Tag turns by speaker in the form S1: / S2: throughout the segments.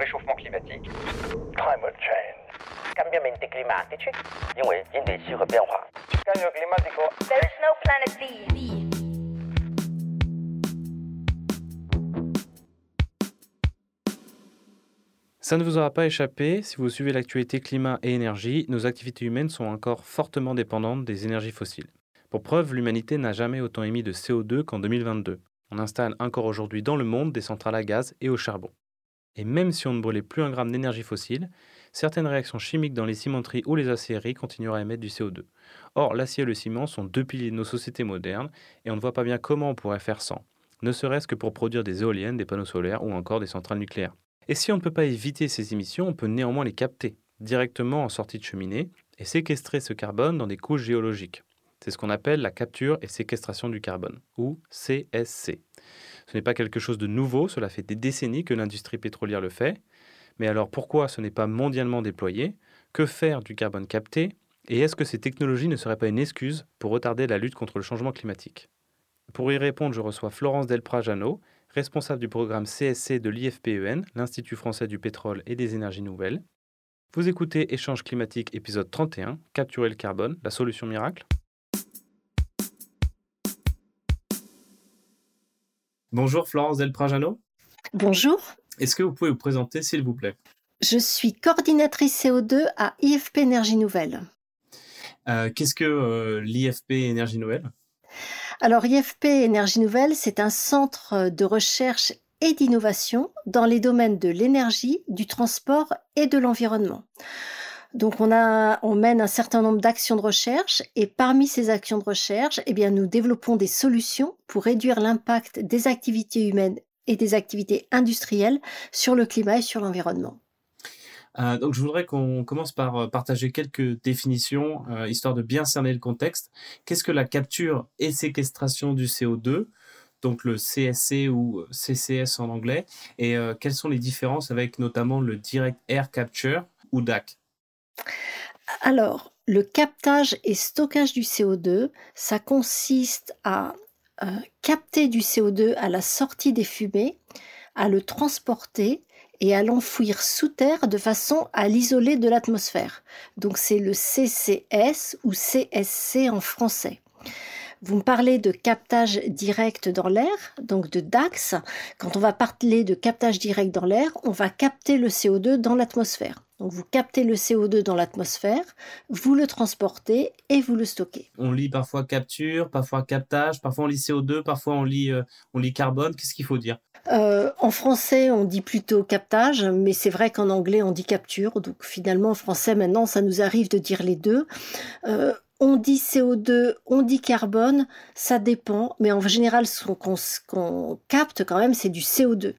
S1: réchauffement climatique,
S2: climate change,
S3: cambiamenti climatici, 因为 e
S2: cambio climático.
S4: There is no planet B. B.
S5: Ça ne vous aura pas échappé, si vous suivez l'actualité climat et énergie, nos activités humaines sont encore fortement dépendantes des énergies fossiles. Pour preuve, l'humanité n'a jamais autant émis de CO2 qu'en 2022. On installe encore aujourd'hui dans le monde des centrales à gaz et au charbon. Et même si on ne brûlait plus un gramme d'énergie fossile, certaines réactions chimiques dans les cimenteries ou les aciéries continueraient à émettre du CO2. Or, l'acier et le ciment sont deux piliers de nos sociétés modernes et on ne voit pas bien comment on pourrait faire sans, ne serait-ce que pour produire des éoliennes, des panneaux solaires ou encore des centrales nucléaires. Et si on ne peut pas éviter ces émissions, on peut néanmoins les capter directement en sortie de cheminée et séquestrer ce carbone dans des couches géologiques. C'est ce qu'on appelle la capture et séquestration du carbone, ou CSC. Ce n'est pas quelque chose de nouveau, cela fait des décennies que l'industrie pétrolière le fait. Mais alors pourquoi ce n'est pas mondialement déployé? Que faire du carbone capté? Et est-ce que ces technologies ne seraient pas une excuse pour retarder la lutte contre le changement climatique? Pour y répondre, je reçois Florence Delprat-Jeannot, responsable du programme CSC de l'IFPEN, l'Institut français du pétrole et des énergies nouvelles. Vous écoutez Échange climatique épisode 31, Capturer le carbone, la solution miracle Bonjour Florence Delprat-Jeannot.
S6: Bonjour,
S5: Est-ce que vous pouvez vous présenter s'il vous plaît?
S6: Je suis coordinatrice CO2 à IFP Énergie Nouvelle.
S5: Euh, Qu'est-ce que euh, l'IFP Énergie Nouvelle?
S6: Alors IFP Énergie Nouvelle, c'est un centre de recherche et d'innovation dans les domaines de l'énergie, du transport et de l'environnement. Donc on, mène un certain nombre d'actions de recherche et parmi ces actions de recherche, eh nous développons des solutions pour réduire l'impact des activités humaines et des activités industrielles sur le climat et sur l'environnement.
S5: Euh, donc, je voudrais qu'on commence par euh, partager quelques définitions, euh, histoire de bien cerner le contexte. Qu'est-ce que la capture et séquestration du CO2, donc le CSC ou CCS en anglais, et quelles sont les différences avec notamment le Direct Air Capture ou DAC
S6: Alors, le captage et stockage du CO2, ça consiste à euh, capter du CO2 à la sortie des fumées, à le transporter et à l'enfouir sous terre de façon à l'isoler de l'atmosphère. Donc c'est le CCS ou CSC en français. Vous me parlez de captage direct dans l'air, donc de DAX. Quand on va parler de captage direct dans l'air, on va capter le CO2 dans l'atmosphère. Donc vous captez le CO2 dans l'atmosphère, vous le transportez et vous le stockez.
S5: On lit parfois capture, parfois captage, parfois on lit CO2, parfois on lit, euh, on lit carbone. Qu'est-ce qu'il faut dire?
S6: Euh, en français, on dit plutôt captage, mais c'est vrai qu'en anglais, on dit capture. Donc finalement, en français, maintenant, ça nous arrive de dire les deux. Euh, on dit CO2, on dit carbone, ça dépend, mais en général, ce qu'on ce qu'on capte quand même, c'est du CO2.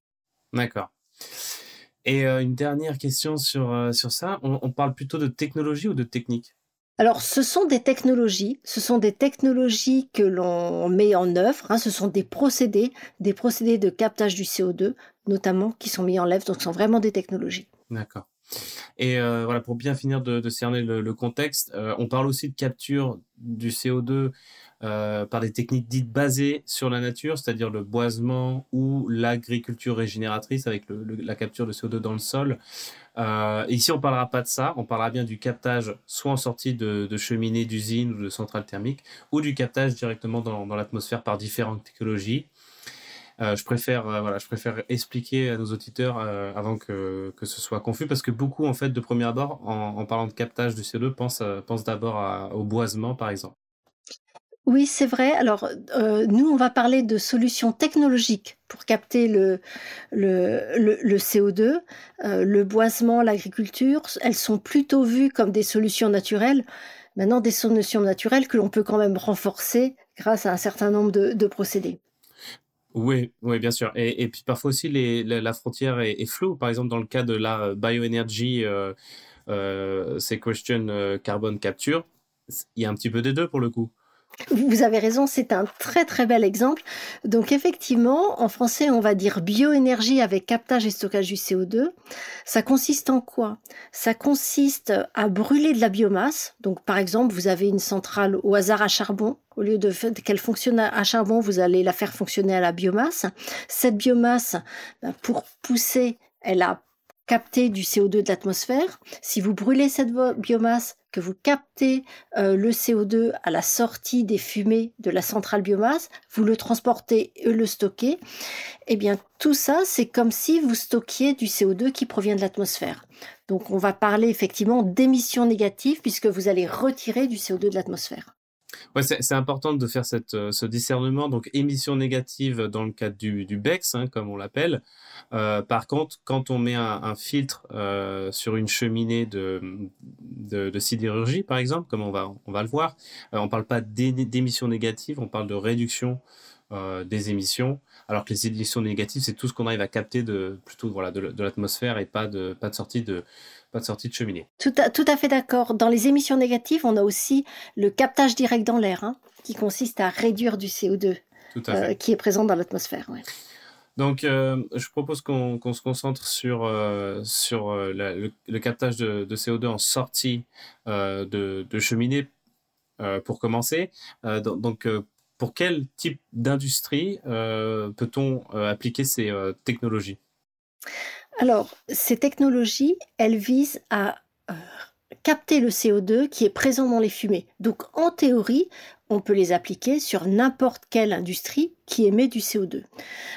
S5: D'accord. Et euh, une dernière question sur, euh, sur ça. On, on parle plutôt de technologie ou de technique?
S6: Alors, ce sont des technologies, ce sont des technologies que l'on met en œuvre, hein, ce sont des procédés, des procédés de captage du CO2, notamment, qui sont mis en œuvre, donc ce sont vraiment des technologies.
S5: D'accord. Et euh, voilà, pour bien finir de, de cerner le, le contexte, euh, on parle aussi de capture du CO2 euh, par des techniques dites basées sur la nature, c'est-à-dire le boisement ou l'agriculture régénératrice avec la capture de CO2 dans le sol. Euh, ici, on parlera pas de ça, on parlera bien du captage soit en sortie de, de cheminée, d'usine ou de centrale thermique, ou du captage directement dans, l'atmosphère par différentes technologies. Euh, je préfère voilà, je préfère expliquer à nos auditeurs avant que, que ce soit confus parce que beaucoup en fait de premier abord en, en parlant de captage du CO2 pensent pensent d'abord au boisement par exemple.
S6: Oui, c'est vrai. Alors, euh, nous, on va parler de solutions technologiques pour capter le, le, le, le CO2. Euh, le boisement, l'agriculture, elles sont plutôt vues comme des solutions naturelles. Maintenant, des solutions naturelles que l'on peut quand même renforcer grâce à un certain nombre de, procédés.
S5: Oui, oui, bien sûr. Et, puis parfois aussi la, frontière est, floue. Par exemple, dans le cas de la bioenergy euh, euh, sequestration euh, carbon capture, il y a un petit peu des deux pour le coup.
S6: Vous avez raison, c'est un très très bel exemple. Donc effectivement, en français, on va dire bioénergie avec captage et stockage du CO2. Ça consiste en quoi? Ça consiste à brûler de la biomasse. Donc par exemple, vous avez une centrale au hasard à charbon. Au lieu de qu'elle fonctionne à à charbon, vous allez la faire fonctionner à la biomasse. Cette biomasse, ben, pour pousser, elle a capter du CO2 de l'atmosphère. Si vous brûlez cette biomasse, que vous captez euh, le CO2 à la sortie des fumées de la centrale biomasse, vous le transportez et le stockez, eh bien tout ça, c'est comme si vous stockiez du CO2 qui provient de l'atmosphère. Donc on va parler effectivement d'émissions négatives puisque vous allez retirer du CO2 de l'atmosphère.
S5: Ouais, c'est important de faire cette, euh, ce discernement. Donc, émission négative dans le cadre du, du BEX, hein, comme on l'appelle. Euh, par contre, quand on met un, filtre euh, sur une cheminée de, de, sidérurgie, par exemple, comme on va, on va le voir, on ne parle pas d'émissions négatives, on parle de réduction des émissions. Alors que les émissions négatives, c'est tout ce qu'on arrive à capter de, plutôt voilà, de, de l'atmosphère et pas de, pas de sortie de, pas de sortie de cheminée.
S6: Tout à, tout à fait d'accord. Dans les émissions négatives, on a aussi le captage direct dans l'air, hein, qui consiste à réduire du CO2 euh, qui est présent dans l'atmosphère. Ouais.
S5: Donc, euh, je propose qu'on qu se concentre sur, euh, sur euh, la, le, le, captage de, de, CO2 en sortie de, de, cheminée pour commencer. donc, pour quel type d'industrie peut-on appliquer ces technologies?
S6: Alors, ces technologies, elles visent à euh, capter le CO2 qui est présent dans les fumées. Donc, en théorie, on peut les appliquer sur n'importe quelle industrie qui émet du CO2.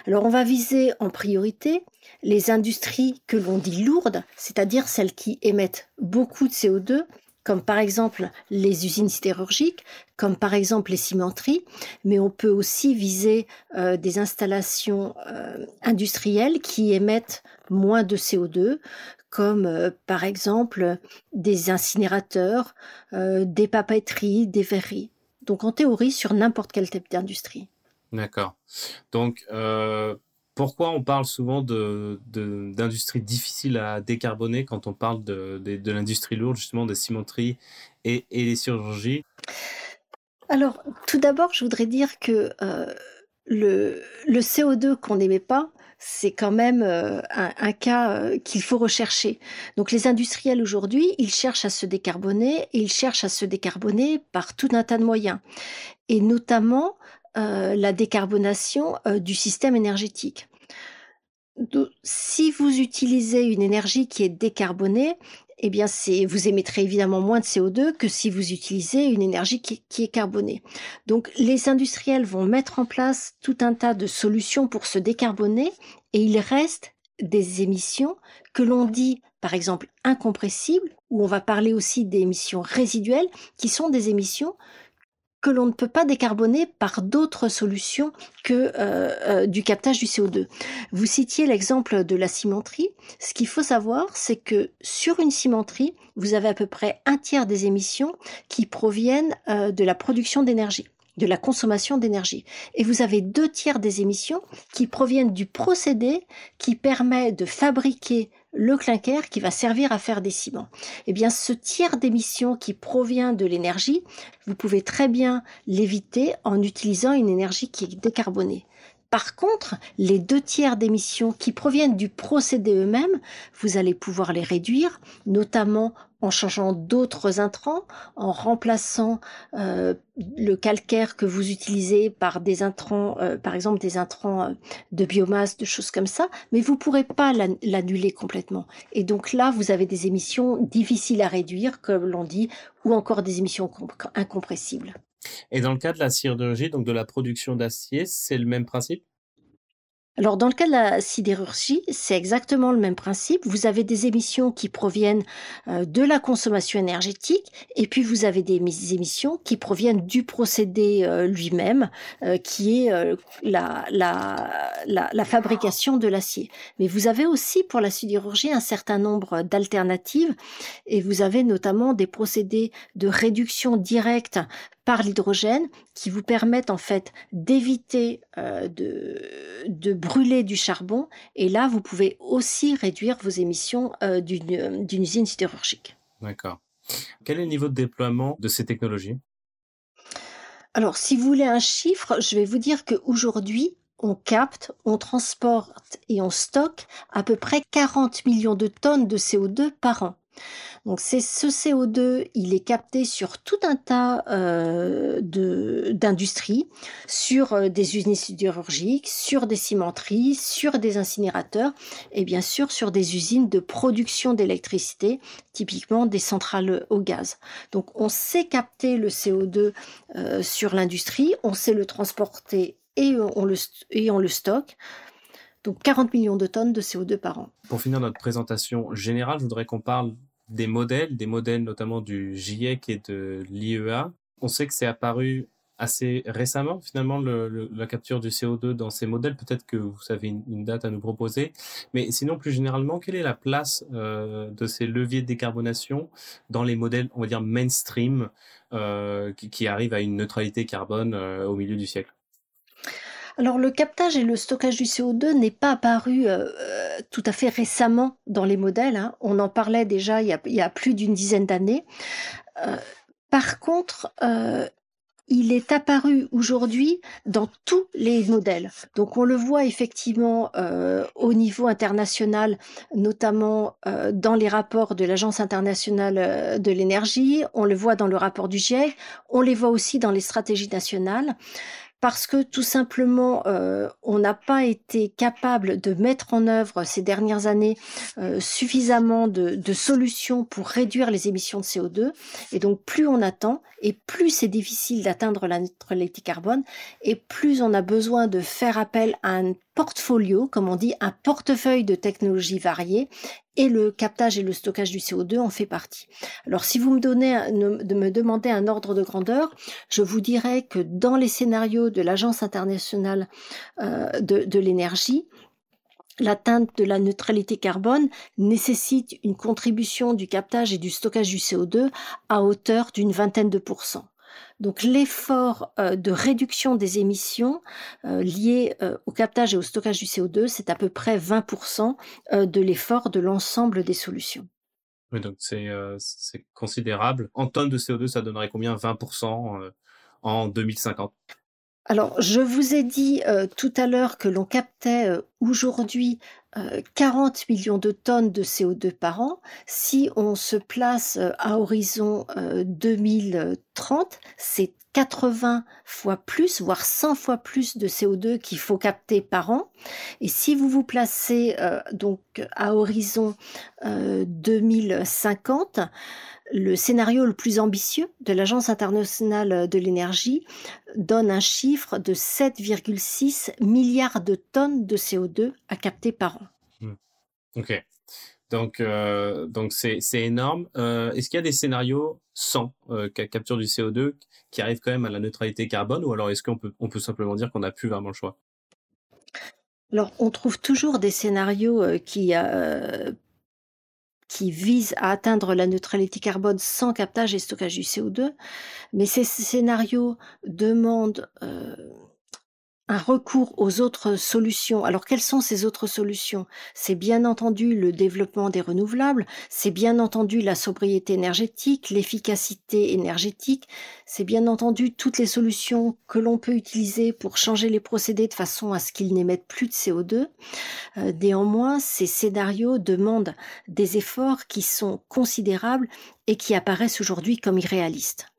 S6: Alors, on va viser en priorité les industries que l'on dit lourdes, c'est-à-dire celles qui émettent beaucoup de CO2 comme par exemple les usines sidérurgiques, comme par exemple les cimenteries, mais on peut aussi viser euh, des installations euh, industrielles qui émettent moins de CO2, comme euh, par exemple des incinérateurs, euh, des papeteries, des verreries. Donc en théorie sur n'importe quel type d'industrie.
S5: D'accord. Donc euh, pourquoi on parle souvent d'industries de, de, difficiles à décarboner quand on parle de, l'industrie lourde, justement des cimenteries et, et des chirurgies?
S6: Alors, tout d'abord, je voudrais dire que le, le, CO2 qu'on n'émet pas, c'est quand même euh, un, cas euh, qu'il faut rechercher. Donc les industriels aujourd'hui, ils cherchent à se décarboner et ils cherchent à se décarboner par tout un tas de moyens. Et notamment euh, la décarbonation du système énergétique. Si vous utilisez une énergie qui est décarbonée, eh bien, vous émettrez évidemment moins de CO2 que si vous utilisez une énergie qui, qui, est carbonée. Donc, les industriels vont mettre en place tout un tas de solutions pour se décarboner et il reste des émissions que l'on dit, par exemple, incompressibles, ou on va parler aussi d'émissions résiduelles, qui sont des émissions que l'on ne peut pas décarboner par d'autres solutions que euh, euh, du captage du CO2. Vous citiez l'exemple de la cimenterie. Ce qu'il faut savoir, c'est que sur une cimenterie, vous avez à peu près un tiers des émissions qui proviennent euh, de la production d'énergie de la consommation d'énergie. Et vous avez deux tiers des émissions qui proviennent du procédé qui permet de fabriquer le clinker qui va servir à faire des ciments. Eh bien, ce tiers d'émissions qui provient de l'énergie, vous pouvez très bien l'éviter en utilisant une énergie qui est décarbonée. Par contre, les deux tiers d'émissions qui proviennent du procédé eux-mêmes, vous allez pouvoir les réduire, notamment en changeant d'autres intrants, en remplaçant euh, le calcaire que vous utilisez par des intrants, euh, par exemple des intrants euh, de biomasse, de choses comme ça, mais vous pourrez pas l'annuler complètement. Et donc là, vous avez des émissions difficiles à réduire, comme l'on dit, ou encore des émissions incompressibles.
S5: Et dans le cas de la sidérurgie, donc de la production d'acier, c'est le même principe?
S6: Alors dans le cas de la sidérurgie, c'est exactement le même principe. Vous avez des émissions qui proviennent euh, de la consommation énergétique et puis vous avez des émissions qui proviennent du procédé euh, lui-même, euh, qui est la, fabrication de l'acier. Mais vous avez aussi pour la sidérurgie un certain nombre d'alternatives et vous avez notamment des procédés de réduction directe par l'hydrogène qui vous permettent en fait d'éviter euh, de, de brûler du charbon et là vous pouvez aussi réduire vos émissions euh, d'une usine sidérurgique.
S5: D'accord. Quel est le niveau de déploiement de ces technologies?
S6: Alors si vous voulez un chiffre, je vais vous dire qu'aujourd'hui on capte, on transporte et on stocke à peu près 40 millions de tonnes de CO2 par an. Donc c'est ce CO2, il est capté sur tout un tas euh, d'industries, sur euh, des usines sidérurgiques, sur des cimenteries, sur des incinérateurs et bien sûr sur des usines de production d'électricité, typiquement des centrales au gaz. Donc on sait capter le CO2 euh, sur l'industrie, on sait le transporter et on le, et on le stocke. Donc 40 millions de tonnes de CO2 par an.
S5: Pour finir notre présentation générale, je voudrais qu'on parle des modèles, des modèles notamment du GIEC et de l'IEA. On sait que c'est apparu assez récemment, finalement, le, la capture du CO2 dans ces modèles. Peut-être que vous avez une, date à nous proposer. Mais sinon, plus généralement, quelle est la place euh, de ces leviers de décarbonation dans les modèles, on va dire, mainstream, euh, qui, qui, arrivent à une neutralité carbone euh, au milieu du siècle?
S6: Alors le captage et le stockage du CO2 n'est pas apparu euh, euh, tout à fait récemment dans les modèles. Hein. On en parlait déjà il y a, plus d'une dizaine d'années. Euh, par contre, il est apparu aujourd'hui dans tous les modèles. Donc on le voit effectivement au niveau international, notamment dans les rapports de l'Agence internationale de l'énergie, on le voit dans le rapport du GIEC, on les voit aussi dans les stratégies nationales parce que tout simplement, euh, on n'a pas été capable de mettre en œuvre ces dernières années euh, suffisamment de, solutions pour réduire les émissions de CO2. Et donc, plus on attend, et plus c'est difficile d'atteindre la neutralité carbone, et plus on a besoin de faire appel à un portfolio, comme on dit, un portefeuille de technologies variées, et le captage et le stockage du CO2 en fait partie. Alors si vous me donnez de me demandez un ordre de grandeur, je vous dirais que dans les scénarios de l'Agence internationale euh, de, de l'énergie, L'atteinte de la neutralité carbone nécessite une contribution du captage et du stockage du CO2 à hauteur d'une vingtaine de pourcents. Donc l'effort euh, de réduction des émissions euh, liées euh, au captage et au stockage du CO2, c'est à peu près 20% de l'effort de l'ensemble des solutions.
S5: Oui, donc c'est considérable. En tonnes de CO2, ça donnerait combien 20% en 2050
S6: alors, je vous ai dit tout à l'heure que l'on captait aujourd'hui 40 euh, millions de tonnes de CO2 par an. Si on se place euh, à horizon 2030, euh, c'est 80 fois plus, voire 100 fois plus de CO2 qu'il faut capter par an. Et si vous vous placez donc à horizon 2050, le scénario le plus ambitieux de l'Agence internationale de l'énergie donne un chiffre de 7,6 milliards de tonnes de CO2 à capter par an. Hmm.
S5: Ok. Donc, euh, donc c'est, énorme. Euh, est-ce qu'il y a des scénarios sans euh, capture du CO2 qui arrivent quand même à la neutralité carbone ou alors est-ce qu'on peut, on peut simplement dire qu'on n'a plus vraiment le choix?
S6: Alors, on trouve toujours des scénarios qui qui vise à atteindre la neutralité carbone sans captage et stockage du CO2, mais ces scénarios demandent un recours aux autres solutions. Alors quelles sont ces autres solutions? C'est bien entendu le développement des renouvelables, c'est bien entendu la sobriété énergétique, l'efficacité énergétique, c'est bien entendu toutes les solutions que l'on peut utiliser pour changer les procédés de façon à ce qu'ils n'émettent plus de CO2. Euh, néanmoins, ces scénarios demandent des efforts qui sont considérables et qui apparaissent aujourd'hui comme irréalistes.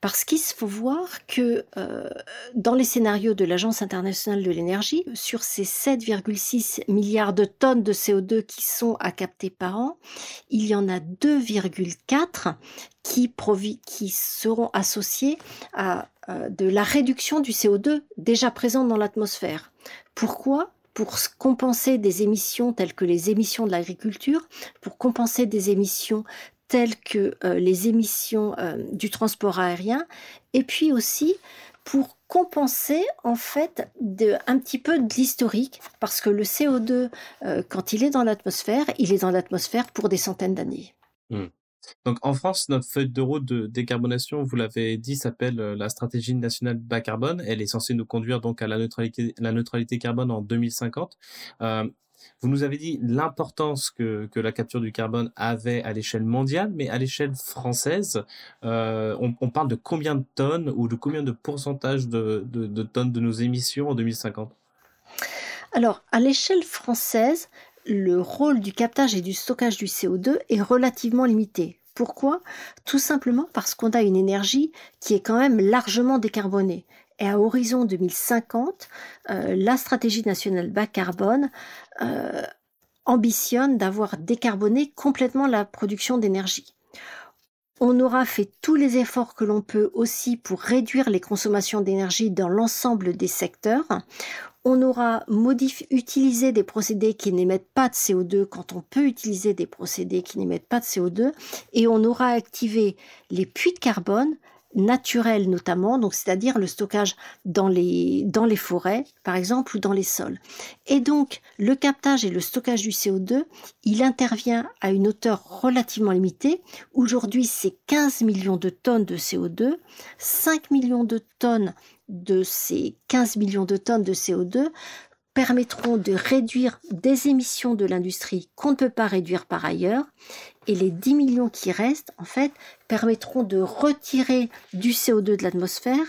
S6: Parce qu'il faut voir que euh, dans les scénarios de l'Agence internationale de l'énergie, sur ces 7,6 milliards de tonnes de CO2 qui sont à capter par an, il y en a 2,4 qui, seront associés à euh, de la réduction du CO2 déjà présent dans l'atmosphère. Pourquoi? Pour compenser des émissions telles que les émissions de l'agriculture, pour compenser des émissions telles que euh, les émissions euh, du transport aérien, et puis aussi pour compenser en fait de, un petit peu de l'historique, parce que le CO2, euh, quand il est dans l'atmosphère, il est dans l'atmosphère pour des centaines d'années.
S5: Hmm. Donc en France, notre feuille de route de décarbonation, vous l'avez dit, s'appelle la stratégie nationale bas carbone. Elle est censée nous conduire donc à la neutralité, la neutralité carbone en 2050. Vous nous avez dit l'importance que, que, la capture du carbone avait à l'échelle mondiale, mais à l'échelle française, euh, on, parle de combien de tonnes ou de combien de pourcentage de, de, tonnes de nos émissions en 2050
S6: Alors, à l'échelle française, le rôle du captage et du stockage du CO2 est relativement limité. Pourquoi? Tout simplement parce qu'on a une énergie qui est quand même largement décarbonée. Et à horizon 2050, euh, la stratégie nationale bas carbone euh, ambitionne d'avoir décarboné complètement la production d'énergie. On aura fait tous les efforts que l'on peut aussi pour réduire les consommations d'énergie dans l'ensemble des secteurs. On aura utilisé des procédés qui n'émettent pas de CO2 quand on peut utiliser des procédés qui n'émettent pas de CO2 et on aura activé les puits de carbone naturel notamment, donc c'est-à-dire le stockage dans les, dans les forêts, par exemple, ou dans les sols. Et donc, le captage et le stockage du CO2, il intervient à une hauteur relativement limitée. Aujourd'hui, c'est 15 millions de tonnes de CO2, 5 millions de tonnes de ces 15 millions de tonnes de CO2 permettront de réduire des émissions de l'industrie qu'on ne peut pas réduire par ailleurs. Et les 10 millions qui restent, en fait, permettront de retirer du CO2 de l'atmosphère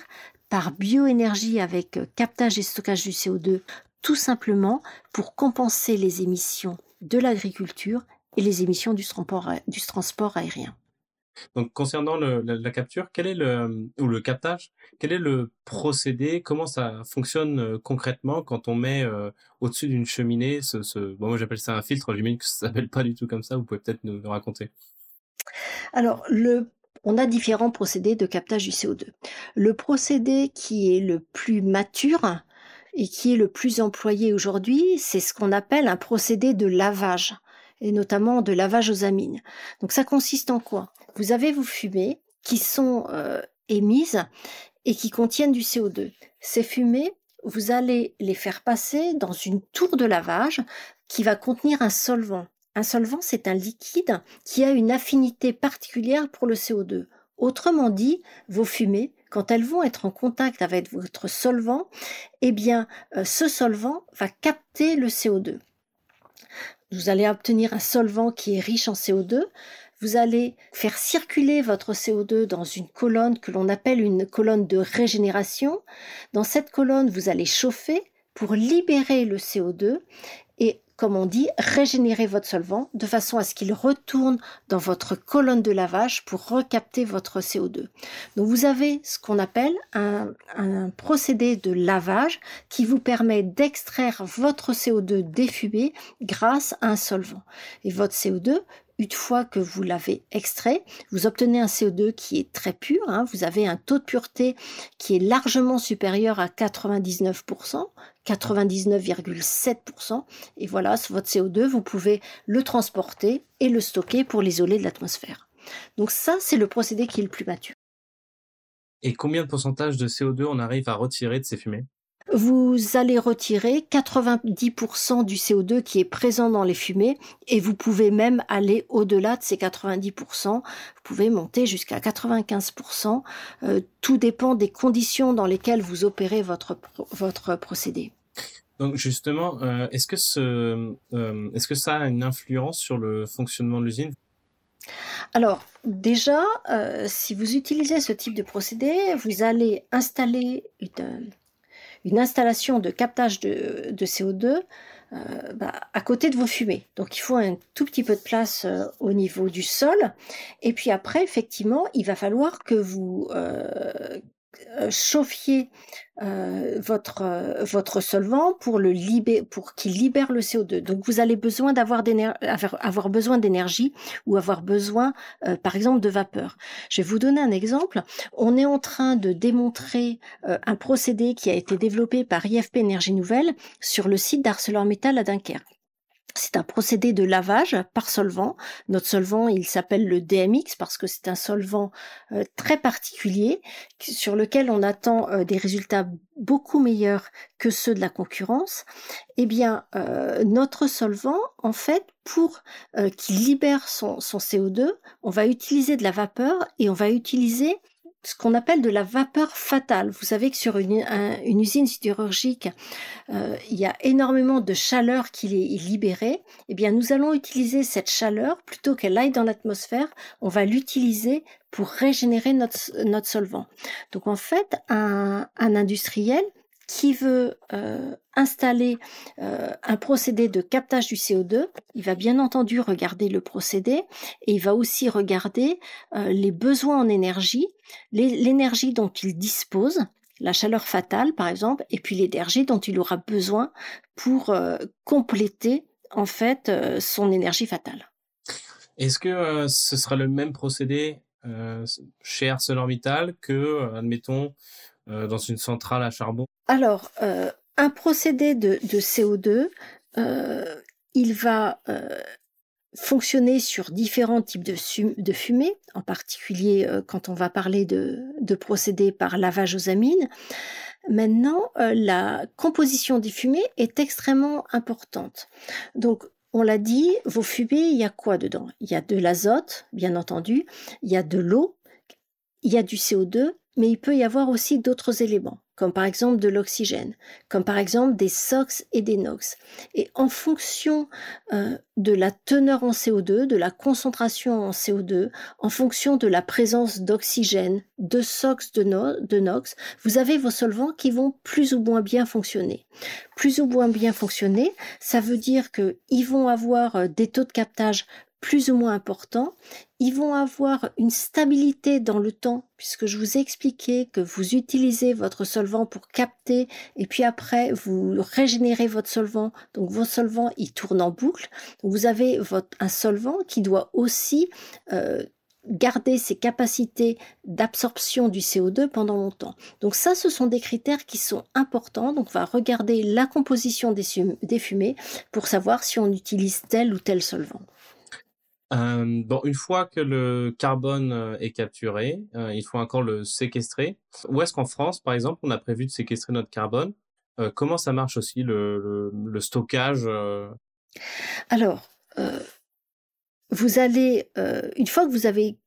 S6: par bioénergie avec captage et stockage du CO2, tout simplement pour compenser les émissions de l'agriculture et les émissions du transport, aérien.
S5: Donc, concernant la, capture, quel est le, ou le captage, quel est le procédé, comment ça fonctionne concrètement quand on met au-dessus d'une cheminée ce, bon, moi j'appelle ça un filtre, j'imagine que ça s'appelle pas du tout comme ça, vous pouvez peut-être nous, raconter.
S6: Alors, le, on a différents procédés de captage du CO2. Le procédé qui est le plus mature et qui est le plus employé aujourd'hui, c'est ce qu'on appelle un procédé de lavage et notamment de lavage aux amines. Donc ça consiste en quoi? Vous avez vos fumées qui sont euh, émises et qui contiennent du CO2. Ces fumées, vous allez les faire passer dans une tour de lavage qui va contenir un solvant. Un solvant, c'est un liquide qui a une affinité particulière pour le CO2. Autrement dit, vos fumées, quand elles vont être en contact avec votre solvant, eh bien, euh, ce solvant va capter le CO2. Vous allez obtenir un solvant qui est riche en CO2. Vous allez faire circuler votre CO2 dans une colonne que l'on appelle une colonne de régénération. Dans cette colonne, vous allez chauffer pour libérer le CO2 et comme on dit, régénérer votre solvant de façon à ce qu'il retourne dans votre colonne de lavage pour recapter votre CO2. Donc vous avez ce qu'on appelle un, procédé de lavage qui vous permet d'extraire votre CO2 défumé grâce à un solvant. Et votre CO2 une fois que vous l'avez extrait, vous obtenez un CO2 qui est très pur. Hein. vous avez un taux de pureté qui est largement supérieur à 99%, 99,7%. Et voilà, votre CO2, vous pouvez le transporter et le stocker pour l'isoler de l'atmosphère. Donc ça, c'est le procédé qui est le plus mature.
S5: Et combien de pourcentage de CO2 on arrive à retirer de ces fumées?
S6: Vous allez retirer 90% du CO2 qui est présent dans les fumées et vous pouvez même aller au-delà de ces 90%. Vous pouvez monter jusqu'à 95%. Euh, tout dépend des conditions dans lesquelles vous opérez votre, votre procédé.
S5: Donc justement, euh, est-ce que, ce, euh, est-ce que ça a une influence sur le fonctionnement de l'usine?
S6: Alors, déjà, si vous utilisez ce type de procédé, vous allez installer une, une installation de captage de, CO2 euh, bah, à côté de vos fumées. Donc il faut un tout petit peu de place euh, au niveau du sol. Et puis après, effectivement, il va falloir que vous euh, chauffiez euh, votre, euh, votre solvant pour, le pour qu'il libère le CO2. Donc vous allez besoin d'avoir avoir, besoin d'énergie ou avoir besoin, par exemple, de vapeur. Je vais vous donner un exemple. On est en train de démontrer un procédé qui a été développé par IFP Énergie Nouvelle sur le site d'ArcelorMittal à Dunkerque. C'est un procédé de lavage par solvant. Notre solvant, il s'appelle le DMX parce que c'est un solvant euh, très particulier sur lequel on attend euh, des résultats beaucoup meilleurs que ceux de la concurrence. Eh bien, euh, notre solvant, en fait, pour qu'il libère son, son CO2, on va utiliser de la vapeur et on va utiliser ce qu'on appelle de la vapeur fatale. Vous savez que sur une, usine sidérurgique, euh, il y a énormément de chaleur qui est libérée. Eh bien, nous allons utiliser cette chaleur plutôt qu'elle aille dans l'atmosphère. On va l'utiliser pour régénérer notre, notre solvant. Donc, en fait, un, industriel qui veut euh, installer euh, un procédé de captage du CO2, il va bien entendu regarder le procédé et il va aussi regarder euh, les besoins en énergie, l'énergie dont il dispose, la chaleur fatale par exemple, et puis l'énergie dont il aura besoin pour euh, compléter en fait son énergie fatale.
S5: Est-ce que ce sera le même procédé chez ArcelorMittal que, admettons, dans une centrale à charbon?
S6: Alors, un procédé de, CO2, euh, il va euh, fonctionner sur différents types de, de fumée, en particulier euh, quand on va parler de, de procédés par lavage aux amines. Maintenant, la composition des fumées est extrêmement importante. Donc, on l'a dit, vos fumées, il y a quoi dedans? Il y a de l'azote, bien entendu, il y a de l'eau, il y a du CO2, mais il peut y avoir aussi d'autres éléments comme par exemple de l'oxygène, comme par exemple des SOx et des NOx. Et en fonction euh, de la teneur en CO2, de la concentration en CO2, en fonction de la présence d'oxygène, de SOx, de, NOx, vous avez vos solvants qui vont plus ou moins bien fonctionner. Plus ou moins bien fonctionner, ça veut dire qu'ils vont avoir euh, des taux de captage plus ou moins importants, ils vont avoir une stabilité dans le temps, puisque je vous ai expliqué que vous utilisez votre solvant pour capter, et puis après, vous régénérez votre solvant. Donc, vos solvants, ils tournent en boucle. vous avez votre, un solvant qui doit aussi euh, garder ses capacités d'absorption du CO2 pendant longtemps. Donc ça, ce sont des critères qui sont importants. Donc on va regarder la composition des, des fumées pour savoir si on utilise tel ou tel solvant.
S5: Euh, bon, une fois que le carbone euh, est capturé, euh, il faut encore le séquestrer. Où est-ce qu'en France, par exemple, on a prévu de séquestrer notre carbone Comment ça marche aussi le, stockage
S6: Alors, vous allez, une fois que vous avez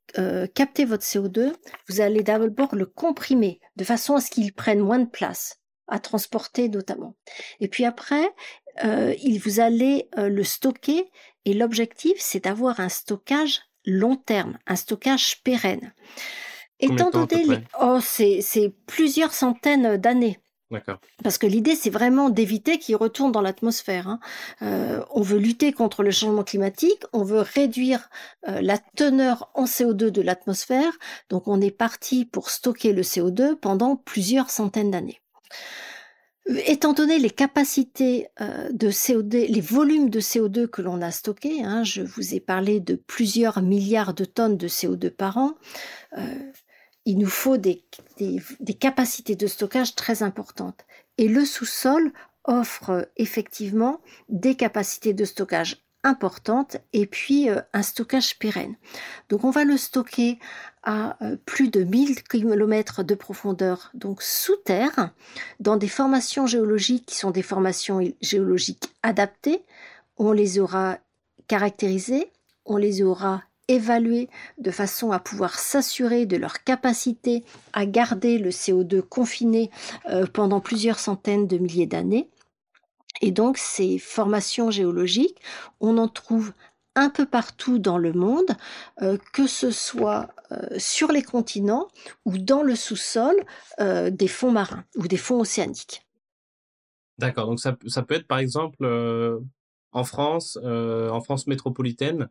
S6: capté votre CO2, vous allez d'abord le comprimer de façon à ce qu'il prenne moins de place à transporter notamment. Et puis après, il, vous allez le stocker et l'objectif, c'est d'avoir un stockage long terme, un stockage pérenne. Étant donné, oh, c'est plusieurs centaines d'années.
S5: D'accord.
S6: Parce que l'idée, c'est vraiment d'éviter qu'il retourne dans l'atmosphère. Hein. Euh, on veut lutter contre le changement climatique, on veut réduire euh, la teneur en CO2 de l'atmosphère, donc on est parti pour stocker le CO2 pendant plusieurs centaines d'années. Étant donné les capacités euh, de CO2, les volumes de CO2 que l'on a stockés, hein, je vous ai parlé de plusieurs milliards de tonnes de CO2 par an, euh, il nous faut des, capacités de stockage très importantes. Et le sous-sol offre effectivement des capacités de stockage importantes et puis euh, un stockage pérenne. Donc on va le stocker euh, plus de 1000 km de profondeur, donc sous terre, dans des formations géologiques qui sont des formations géologiques adaptées. On les aura caractérisées, on les aura évaluées de façon à pouvoir s'assurer de leur capacité à garder le CO2 confiné euh, pendant plusieurs centaines de milliers d'années. Et donc ces formations géologiques, on en trouve un peu partout dans le monde, euh, que ce soit euh, sur les continents ou dans le sous-sol euh, des fonds marins ou des fonds océaniques.
S5: D'accord, donc ça, peut être par exemple en France, en France métropolitaine,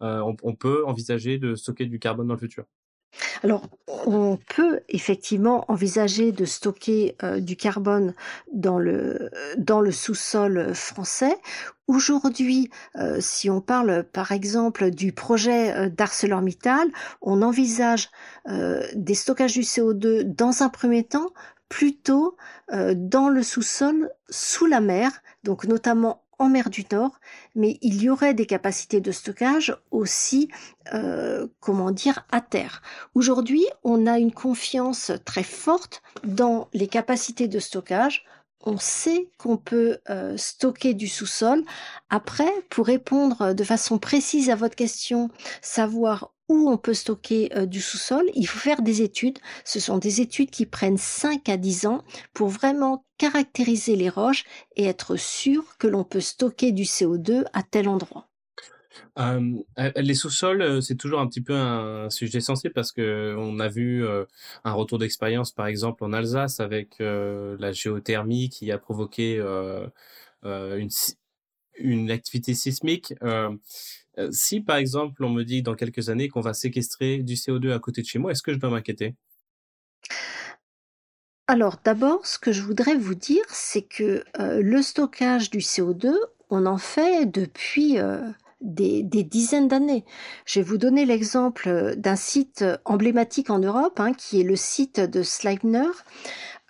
S5: on, peut envisager de stocker du carbone dans le futur?
S6: Alors, on peut effectivement envisager de stocker euh, du carbone dans le, dans le sous-sol français. Aujourd'hui, euh, si on parle par exemple du projet euh, d'ArcelorMittal, on envisage des stockages du CO2 dans un premier temps plutôt dans le sous-sol sous la mer, donc notamment en mer du Nord, mais il y aurait des capacités de stockage aussi, euh, comment dire, à terre. Aujourd'hui, on a une confiance très forte dans les capacités de stockage. On sait qu'on peut euh, stocker du sous-sol. Après, pour répondre de façon précise à votre question, savoir où on peut stocker euh, du sous-sol, il faut faire des études. Ce sont des études qui prennent 5 à 10 ans pour vraiment caractériser les roches et être sûr que l'on peut stocker du CO2 à tel endroit.
S5: Euh, les sous-sols, euh, c'est toujours un petit peu un sujet sensible parce que on a vu un retour d'expérience, par exemple en Alsace, avec la géothermie qui a provoqué une activité sismique. Euh, si, par exemple, on me dit dans quelques années qu'on va séquestrer du CO2 à côté de chez moi, est-ce que je dois m'inquiéter?
S6: Alors d'abord, ce que je voudrais vous dire, c'est que euh, le stockage du CO2, on en fait depuis euh, des, dizaines d'années. Je vais vous donner l'exemple d'un site emblématique en Europe, hein, qui est le site de Sleipner.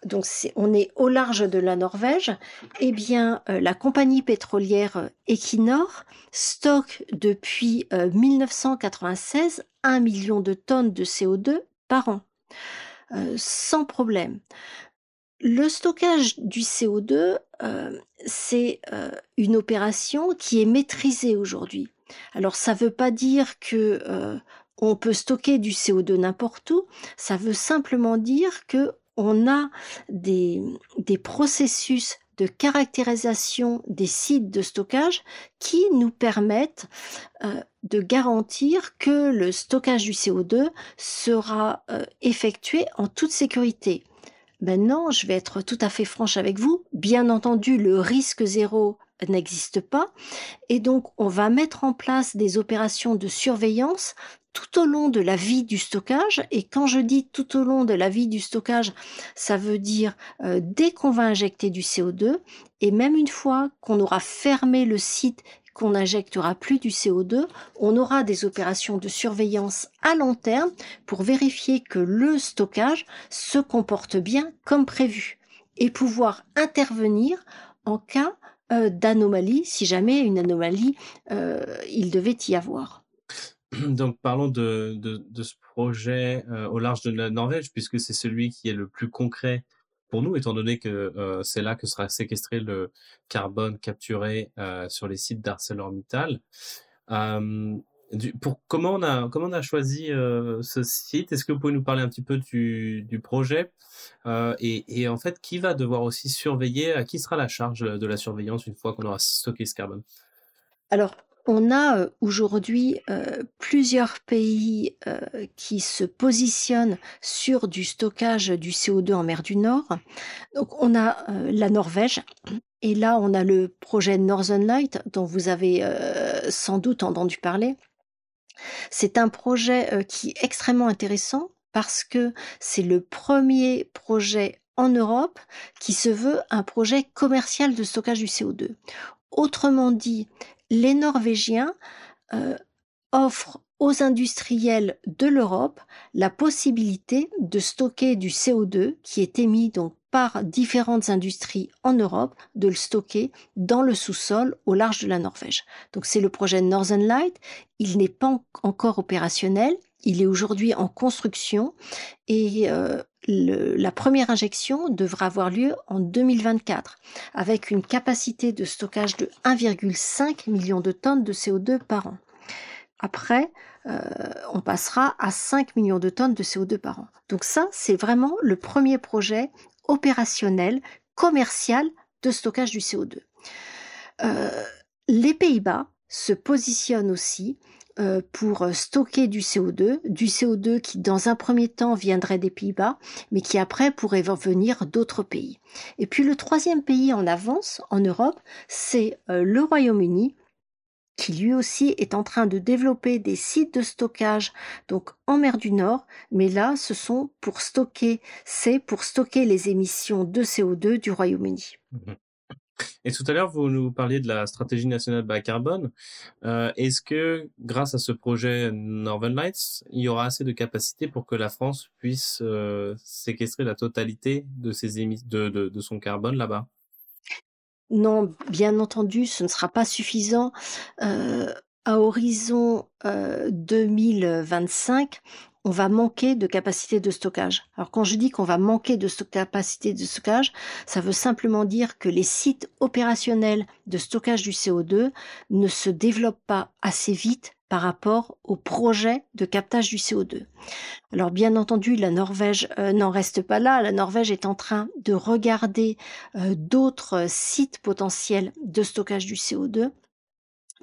S6: Donc on est au large de la Norvège. Eh bien, euh, la compagnie pétrolière euh, Equinor stocke depuis euh, 1996 un million de tonnes de CO2 par an, euh, sans problème. Le stockage du CO2, euh, c'est euh, une opération qui est maîtrisée aujourd'hui. Alors ça ne veut pas dire que euh, on peut stocker du CO2 n'importe où. Ça veut simplement dire que on a des, processus de caractérisation des sites de stockage qui nous permettent euh, de garantir que le stockage du CO2 sera euh, effectué en toute sécurité. Maintenant, je vais être tout à fait franche avec vous. Bien entendu, le risque zéro n'existe pas. Et donc, on va mettre en place des opérations de surveillance tout au long de la vie du stockage. Et quand je dis tout au long de la vie du stockage, ça veut dire euh, dès qu'on va injecter du CO2 et même une fois qu'on aura fermé le site qu'on n'injectera plus du CO2, on aura des opérations de surveillance à long terme pour vérifier que le stockage se comporte bien comme prévu et pouvoir intervenir en cas euh, d'anomalie, si jamais une anomalie euh, il devait y avoir.
S5: Donc parlons de, ce projet euh, au large de la Norvège, puisque c'est celui qui est le plus concret pour nous, étant donné que euh, c'est là que sera séquestré le carbone capturé euh, sur les sites d'ArcelorMittal. Pour, comment, on a, choisi ce site? Est-ce que vous pouvez nous parler un petit peu du, projet? Et, et en fait, qui va devoir aussi surveiller À qui sera la charge de la surveillance une fois qu'on aura stocké ce carbone?
S6: Alors, on a aujourd'hui plusieurs pays qui se positionnent sur du stockage du CO2 en mer du Nord. Donc, on a la Norvège. Et là, on a le projet Northern Light, dont vous avez sans doute entendu parler. C'est un projet qui est extrêmement intéressant parce que c'est le premier projet en Europe qui se veut un projet commercial de stockage du CO2. Autrement dit, les Norvégiens euh, offrent aux industriels de l'Europe la possibilité de stocker du CO2 qui est émis donc par différentes industries en Europe, de le stocker dans le sous-sol au large de la Norvège. C'est le projet Northern Light. Il n'est pas en- encore opérationnel. Il est aujourd'hui en construction et euh, la première injection devra avoir lieu en 2024 avec une capacité de stockage de 1,5 million de tonnes de CO2 par an. Après, euh, on passera à 5 millions de tonnes de CO2 par an. Donc ça, c'est vraiment le premier projet opérationnel, commercial de stockage du CO2. Euh, les Pays-Bas se positionnent aussi euh, pour stocker du CO2, du CO2 qui dans un premier temps viendrait des Pays-Bas, mais qui après pourrait venir d'autres pays. Et puis le troisième pays en avance en Europe, c'est euh, le Royaume-Uni, qui lui aussi est en train de développer des sites de stockage donc en mer du Nord, mais là ce sont pour stocker, c'est pour stocker les émissions de CO2 du Royaume-Uni.
S5: Mhm. Et tout à l'heure, vous nous parliez de la stratégie nationale bas carbone. Euh, Est-ce que, grâce à ce projet Northern Lights, il y aura assez de capacité pour que la France puisse euh, séquestrer la totalité de ses émis de, de, son carbone là-bas?
S6: Non, bien entendu, ce ne sera pas suffisant. Euh, à horizon euh, 2025, on va manquer de capacité de stockage. Alors quand je dis qu'on va manquer de capacité de stockage, ça veut simplement dire que les sites opérationnels de stockage du CO2 ne se développent pas assez vite par rapport au projet de captage du CO2. Alors bien entendu, la Norvège euh, n'en reste pas là. La Norvège est en train de regarder euh, d'autres sites potentiels de stockage du CO2.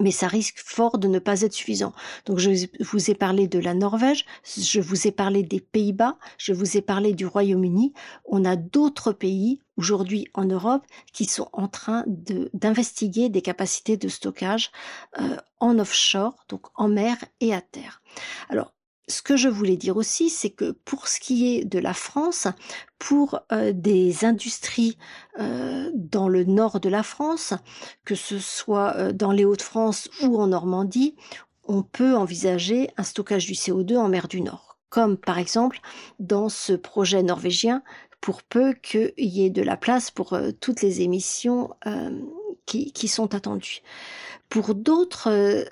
S6: Mais ça risque fort de ne pas être suffisant. Donc je vous ai parlé de la Norvège, je vous ai parlé des Pays-Bas, je vous ai parlé du Royaume-Uni. On a d'autres pays aujourd'hui en Europe qui sont en train d'investiguer des capacités de stockage euh, en offshore, donc en mer et à terre. Alors ce que je voulais dire aussi, c'est que pour ce qui est de la France, pour euh, des industries euh, dans le nord de la France, que ce soit euh, dans les Hauts-de-France ou en Normandie, on peut envisager un stockage du CO2 en mer du Nord, comme par exemple dans ce projet norvégien, pour peu qu'il y ait de la place pour toutes les émissions qui, qui, sont attendues. Pour d'autres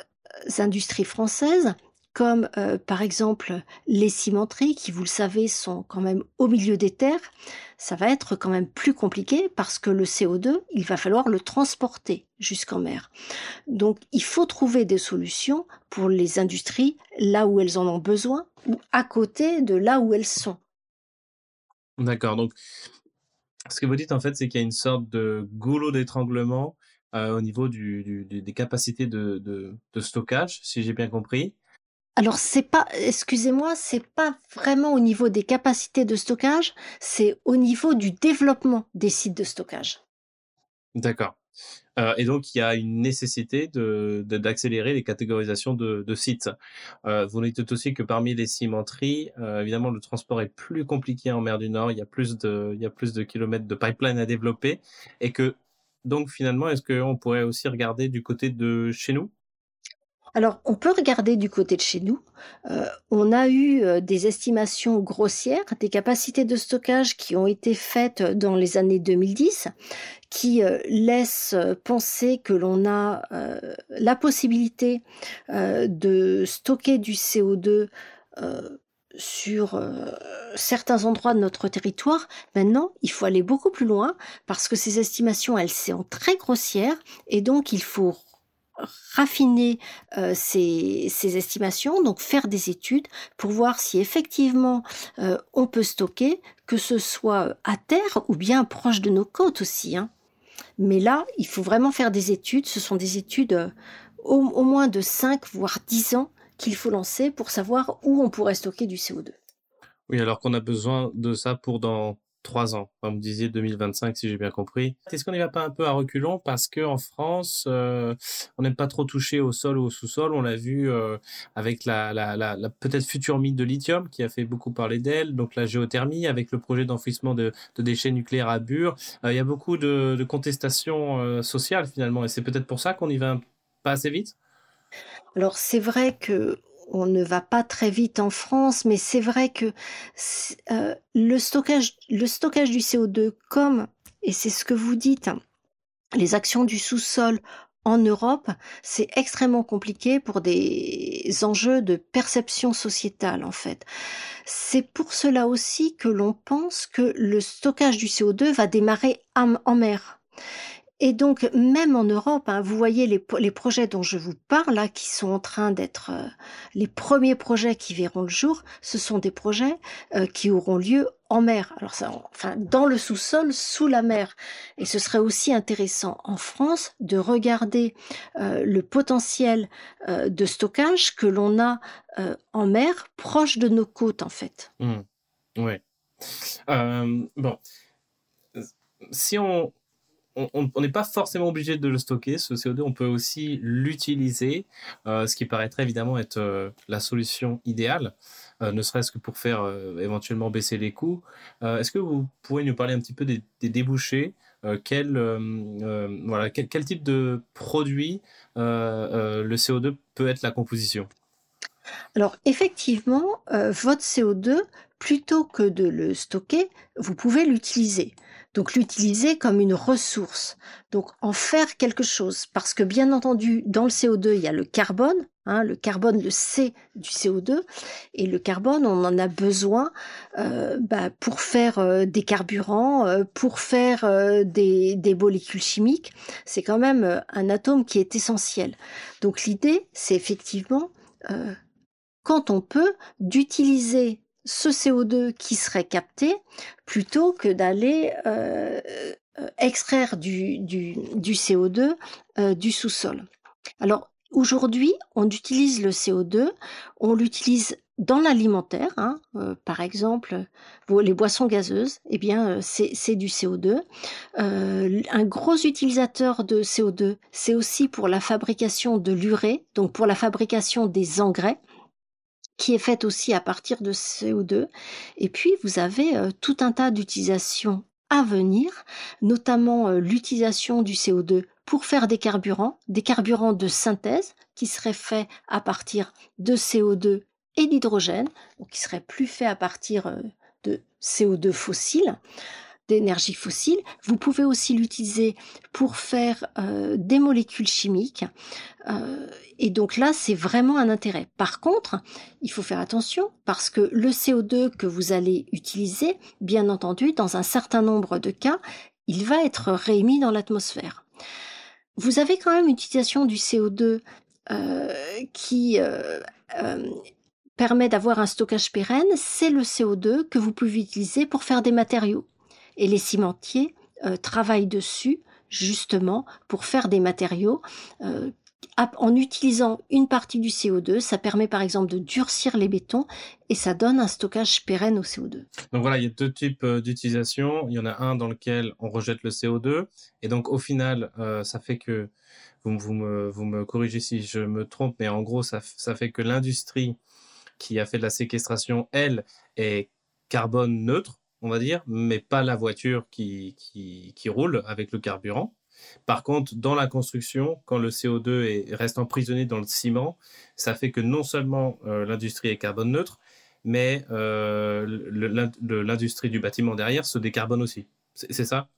S6: industries françaises, comme euh, par exemple les cimenteries qui, vous le savez, sont quand même au milieu des terres, ça va être quand même plus compliqué parce que le CO2, il va falloir le transporter jusqu'en mer. Donc il faut trouver des solutions pour les industries là où elles en ont besoin ou à côté de là où elles sont.
S5: D'accord, donc ce que vous dites en fait, c'est qu'il y a une sorte de goulot d'étranglement euh, au niveau des capacités de stockage, si j'ai bien compris.
S6: Alors c'est pas, excusez-moi, c'est pas vraiment au niveau des capacités de stockage, c'est au niveau du développement des sites de stockage.
S5: D'accord. Euh, et donc, il y a une nécessité de, d'accélérer les catégorisations de, de sites. Euh, vous dites aussi que parmi les cimenteries, euh, évidemment, le transport est plus compliqué en mer du Nord. Il y a plus de, il y a plus de kilomètres de pipeline à développer. Et que, donc, finalement, est-ce qu'on pourrait aussi regarder du côté de chez nous?
S6: Alors, on peut regarder du côté de chez nous. Euh, on a eu euh, des estimations grossières des capacités de stockage qui ont été faites dans les années 2010, qui euh, laissent penser que l'on a la possibilité de stocker du CO2 sur certains endroits de notre territoire. Maintenant, il faut aller beaucoup plus loin parce que ces estimations, elles sont très grossières et donc il faut raffiner euh, ces, estimations, donc faire des études pour voir si effectivement euh, on peut stocker, que ce soit à terre ou bien proche de nos côtes aussi. Hein. Mais là, il faut vraiment faire des études. Ce sont des études euh, au, au, moins de 5 voire 10 ans qu'il faut lancer pour savoir où on pourrait stocker du CO2.
S5: Oui, alors qu'on a besoin de ça pour dans trois ans. vous me disiez 2025, si j'ai bien compris. Est-ce qu'on n'y va pas un peu à reculons? Parce que en France, euh, on n'aime pas trop toucher au sol ou au sous-sol. On l'a vu euh, avec la, la, la, peut-être future mine de lithium qui a fait beaucoup parler d'elle, donc la géothermie avec le projet d'enfouissement de, de, déchets nucléaires à Bure. Euh, il y a beaucoup de, de contestations sociales finalement, et c'est peut-être pour ça qu'on y va pas assez vite?
S6: Alors c'est vrai que on ne va pas très vite en France, mais c'est vrai que euh, le, stockage, le stockage du CO2, comme, et c'est ce que vous dites, les actions du sous-sol en Europe, c'est extrêmement compliqué pour des enjeux de perception sociétale, en fait. C'est pour cela aussi que l'on pense que le stockage du CO2 va démarrer en mer. Et donc, même en Europe, hein, vous voyez les, projets dont je vous parle, là, qui sont en train d'être euh, les premiers projets qui verront le jour, ce sont des projets euh, qui auront lieu en mer. Alors, enfin, dans le sous-sol, sous la mer. Et ce serait aussi intéressant en France de regarder euh, le potentiel de stockage que l'on a en mer, proche de nos côtes, en fait.
S5: Mmh. Oui. bon. Si on, on n'est pas forcément obligé de le stocker, ce CO2, on peut aussi l'utiliser, euh, ce qui paraîtrait évidemment être euh, la solution idéale, euh, ne serait-ce que pour faire éventuellement baisser les coûts. Est-ce que vous pourriez nous parler un petit peu des, débouchés quel, quel, type de produit le CO2 peut être la composition?
S6: Alors effectivement, votre CO2, plutôt que de le stocker, vous pouvez l'utiliser. Donc l'utiliser comme une ressource. Donc en faire quelque chose. Parce que bien entendu, dans le CO2, il y a le carbone. Hein, le carbone, le C du CO2. Et le carbone, on en a besoin euh, bah, pour faire euh, des carburants, euh, pour faire des, des, molécules chimiques. C'est quand même un atome qui est essentiel. Donc l'idée, c'est effectivement, quand on peut, d'utiliser ce CO2 qui serait capté plutôt que d'aller euh, euh, extraire du, du, du CO2 euh, du sous-sol. Alors, Aujourd'hui, on utilise le CO2, on l'utilise dans l'alimentaire, hein, par exemple, les boissons gazeuses, eh bien, c'est du CO2. Euh, un gros utilisateur de CO2, c'est aussi pour la fabrication de l'urée, donc pour la fabrication des engrais qui est faite aussi à partir de CO2. Et puis, vous avez tout un tas d'utilisations à venir, notamment l'utilisation du CO2 pour faire des carburants, des carburants de synthèse qui seraient faits à partir de CO2 et d'hydrogène, qui serait plus fait à partir euh, de CO2 fossile, d'énergie fossile. Vous pouvez aussi l'utiliser pour faire euh, des molécules chimiques. Euh, et donc là, c'est vraiment un intérêt. Par contre, il faut faire attention parce que le CO2 que vous allez utiliser, bien entendu, dans un certain nombre de cas, il va être réémis dans l'atmosphère. Vous avez quand même utilisation du CO2 qui permet d'avoir un stockage pérenne, c'est le CO2 que vous pouvez utiliser pour faire des matériaux. Et les cimentiers euh, travaillent dessus justement pour faire des matériaux. Euh, en utilisant une partie du CO2, ça permet par exemple de durcir les bétons et ça donne un stockage pérenne au CO2.
S5: Donc voilà, il y a deux types euh, d'utilisation. Il y en a un dans lequel on rejette le CO2 et donc au final, ça fait que vous, me, corrigez si je me trompe, mais en gros, ça fait que l'industrie qui a fait de la séquestration, elle, est carbone neutre, on va dire, mais pas la voiture qui, qui, roule avec le carburant. Par contre, dans la construction, quand le CO2 est, reste emprisonné dans le ciment, ça fait que non seulement euh, l'industrie est carbone neutre, mais euh, l'industrie du bâtiment derrière se décarbone aussi. C'est ça?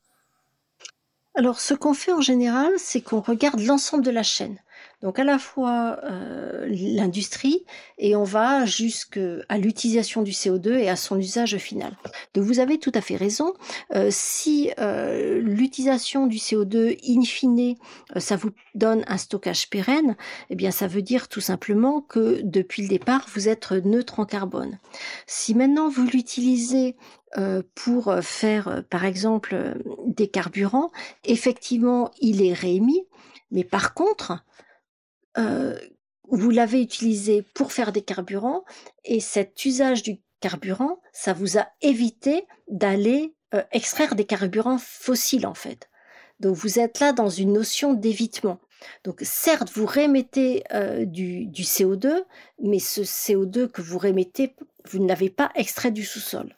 S6: Alors, ce qu'on fait en général, c'est qu'on regarde l'ensemble de la chaîne. Donc à la fois euh, l'industrie et on va jusqu'à l'utilisation du CO2 et à son usage final. Donc vous avez tout à fait raison. Euh, si euh, l'utilisation du CO2 in fine, ça vous donne un stockage pérenne, eh bien ça veut dire tout simplement que depuis le départ, vous êtes neutre en carbone. Si maintenant vous l'utilisez pour faire, par exemple, des carburants, effectivement, il est réémis. Mais par contre, euh, vous l'avez utilisé pour faire des carburants et cet usage du carburant, ça vous a évité d'aller euh, extraire des carburants fossiles en fait. Donc vous êtes là dans une notion d'évitement. Donc certes, vous rémettez euh, du, du, CO2, mais ce CO2 que vous rémettez, vous ne l'avez pas extrait du sous-sol.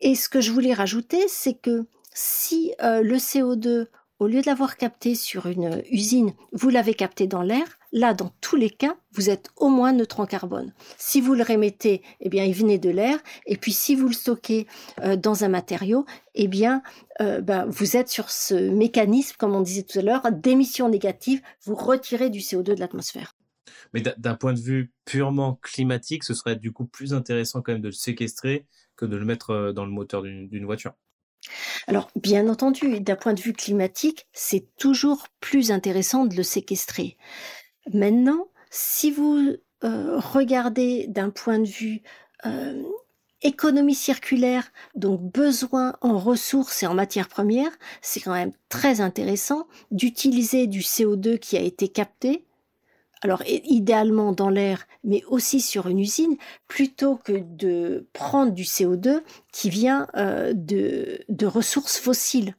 S6: Et ce que je voulais rajouter, c'est que si le CO2, au lieu de l'avoir capté sur une usine, vous l'avez capté dans l'air, là, dans tous les cas, vous êtes au moins neutre en carbone. Si vous le remettez, eh bien, il venait de l'air. Et puis, si vous le stockez euh, dans un matériau, eh bien, euh, ben, vous êtes sur ce mécanisme, comme on disait tout à l'heure, d'émission négative. Vous retirez du CO2 de l'atmosphère.
S5: Mais d'un point de vue purement climatique, ce serait du coup plus intéressant quand même de le séquestrer que de le mettre euh, dans le moteur d'une voiture.
S6: Alors, bien entendu, d'un point de vue climatique, c'est toujours plus intéressant de le séquestrer. Maintenant, si vous euh, regardez d'un point de vue euh, économie circulaire, donc besoin en ressources et en matières premières, c'est quand même très intéressant d'utiliser du CO2 qui a été capté alors idéalement dans l'air, mais aussi sur une usine, plutôt que de prendre du CO2 qui vient euh, de, ressources fossiles.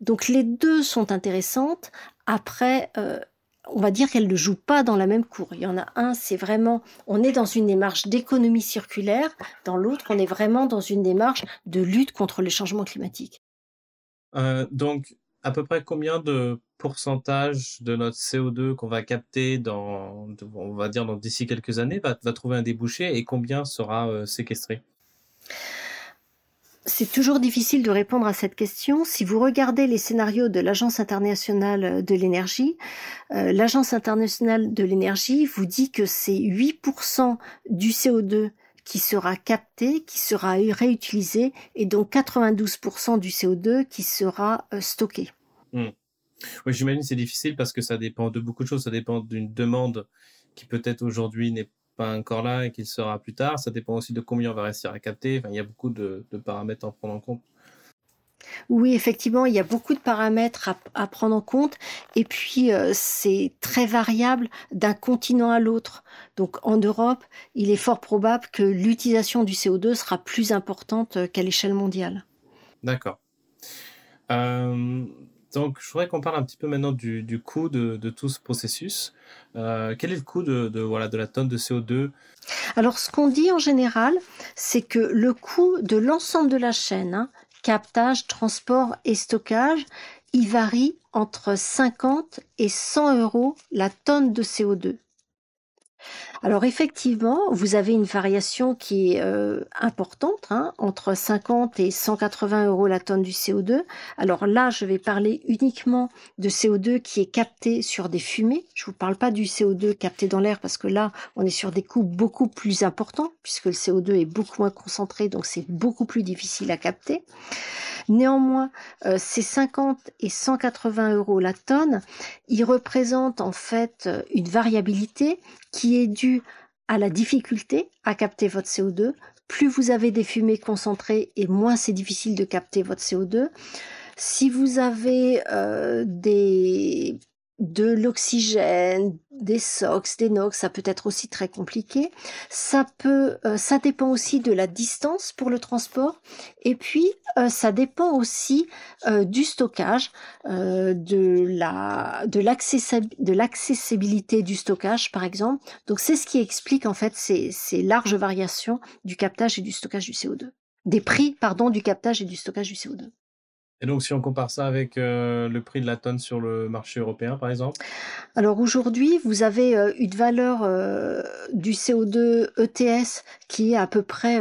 S6: Donc les deux sont intéressantes. Après, euh, on va dire qu'elles ne jouent pas dans la même cour. Il y en a un, c'est vraiment, on est dans une démarche d'économie circulaire. Dans l'autre, on est vraiment dans une démarche de lutte contre les changements climatiques.
S5: Euh, donc, à peu près combien de pourcentage de notre CO2 qu'on va capter dans, on va dire, d'ici quelques années va, trouver un débouché et combien sera euh, séquestré?
S6: C'est toujours difficile de répondre à cette question. Si vous regardez les scénarios de l'Agence internationale de l'énergie, euh, l'Agence internationale de l'énergie vous dit que c'est 8% du CO2 qui sera capté, qui sera réutilisé, et donc 92% du CO2 qui sera euh, stocké.
S5: Hmm. Oui, j'imagine c'est difficile parce que ça dépend de beaucoup de choses. Ça dépend d'une demande qui peut-être aujourd'hui n'est pas encore là et qu'il sera plus tard. Ça dépend aussi de combien on va réussir à capter. Enfin, il y a beaucoup de, paramètres à prendre en compte.
S6: Oui, effectivement, il y a beaucoup de paramètres à, à prendre en compte et puis euh, c'est très variable d'un continent à l'autre. Donc en Europe, il est fort probable que l'utilisation du CO2 sera plus importante euh, qu'à l'échelle mondiale.
S5: D'accord. Euh, donc, je voudrais qu'on parle un petit peu maintenant du, coût de, tout ce processus. Euh, quel est le coût de, de, voilà, de la tonne de CO2
S6: Alors, ce qu'on dit en général, c'est que le coût de l'ensemble de la chaîne, hein, captage, transport et stockage, il varie entre 50 et 100 euros la tonne de CO2. Alors effectivement, vous avez une variation qui est euh, importante, hein, entre 50 et 180 euros la tonne du CO2. Alors là, je vais parler uniquement de CO2 qui est capté sur des fumées. Je vous parle pas du CO2 capté dans l'air parce que là, on est sur des coûts beaucoup plus importants puisque le CO2 est beaucoup moins concentré, donc c'est beaucoup plus difficile à capter. Néanmoins, euh, ces 50 et 180 euros la tonne, ils représentent en fait une variabilité qui est due à la difficulté à capter votre CO2. Plus vous avez des fumées concentrées et moins c'est difficile de capter votre CO2. Si vous avez euh, des de l'oxygène, des SOx, des NOx, ça peut être aussi très compliqué. Ça peut, euh, ça dépend aussi de la distance pour le transport, et puis euh, ça dépend aussi euh, du stockage, euh, de la, de l'accessibilité du stockage, par exemple. Donc c'est ce qui explique en fait ces, ces larges variations du captage et du stockage du CO2, des prix, pardon, du captage et du stockage du CO2.
S5: Et donc, si on compare ça avec euh, le prix de la tonne sur le marché européen, par exemple?
S6: Alors aujourd'hui, vous avez euh, une valeur euh, du CO2 ETS qui est à peu près